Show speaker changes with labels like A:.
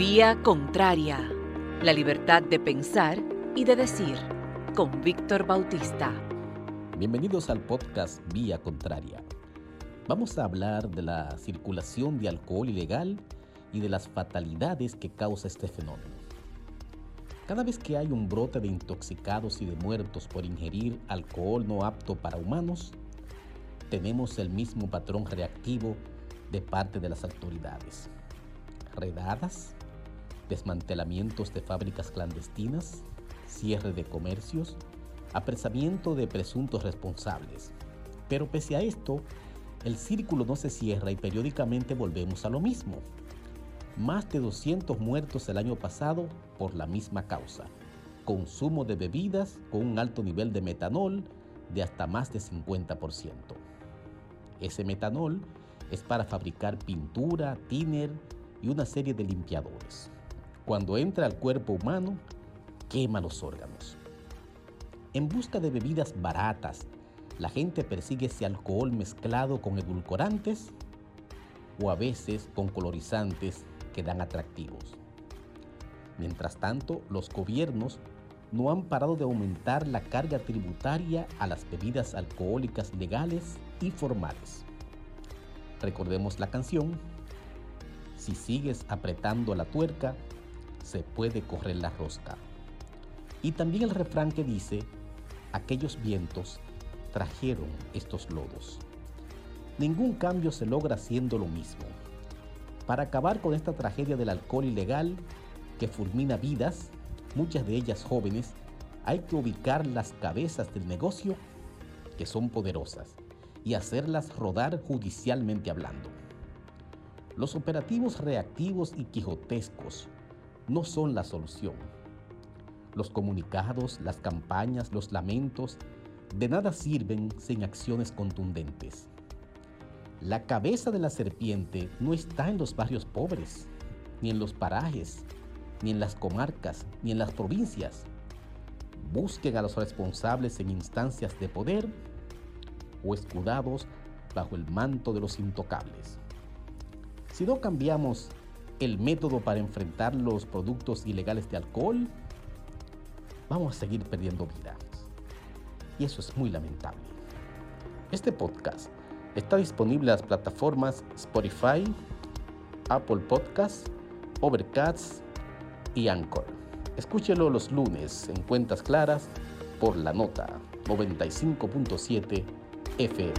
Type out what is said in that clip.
A: Vía Contraria. La libertad de pensar y de decir. Con Víctor Bautista.
B: Bienvenidos al podcast Vía Contraria. Vamos a hablar de la circulación de alcohol ilegal y de las fatalidades que causa este fenómeno. Cada vez que hay un brote de intoxicados y de muertos por ingerir alcohol no apto para humanos, tenemos el mismo patrón reactivo de parte de las autoridades. Redadas, desmantelamientos de fábricas clandestinas, cierre de comercios, apresamiento de presuntos responsables. Pero pese a esto, el círculo no se cierra y periódicamente volvemos a lo mismo. Más de 200 muertos el año pasado por la misma causa. Consumo de bebidas con un alto nivel de metanol de hasta más de 50%. Ese metanol es para fabricar pintura, thinner y una serie de limpiadores cuando entra al cuerpo humano, quema los órganos. En busca de bebidas baratas, la gente persigue ese alcohol mezclado con edulcorantes o a veces con colorizantes que dan atractivos. Mientras tanto, los gobiernos no han parado de aumentar la carga tributaria a las bebidas alcohólicas legales y formales. Recordemos la canción, si sigues apretando la tuerca, se puede correr la rosca. Y también el refrán que dice, aquellos vientos trajeron estos lodos. Ningún cambio se logra haciendo lo mismo. Para acabar con esta tragedia del alcohol ilegal que fulmina vidas, muchas de ellas jóvenes, hay que ubicar las cabezas del negocio, que son poderosas, y hacerlas rodar judicialmente hablando. Los operativos reactivos y quijotescos no son la solución. Los comunicados, las campañas, los lamentos, de nada sirven sin acciones contundentes. La cabeza de la serpiente no está en los barrios pobres, ni en los parajes, ni en las comarcas, ni en las provincias. Busquen a los responsables en instancias de poder o escudados bajo el manto de los intocables. Si no cambiamos el método para enfrentar los productos ilegales de alcohol, vamos a seguir perdiendo vidas. Y eso es muy lamentable. Este podcast está disponible en las plataformas Spotify, Apple Podcasts, Overcast y Anchor. Escúchelo los lunes en Cuentas Claras por la nota 95.7 FM.